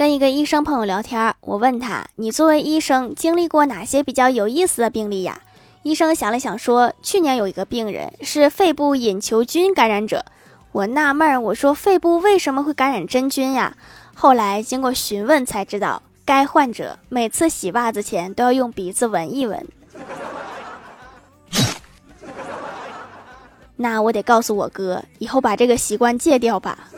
跟一个医生朋友聊天，我问他：“你作为医生，经历过哪些比较有意思的病例呀？”医生想了想说：“去年有一个病人是肺部隐球菌感染者。”我纳闷儿，我说：“肺部为什么会感染真菌呀？”后来经过询问才知道，该患者每次洗袜子前都要用鼻子闻一闻。那我得告诉我哥，以后把这个习惯戒掉吧。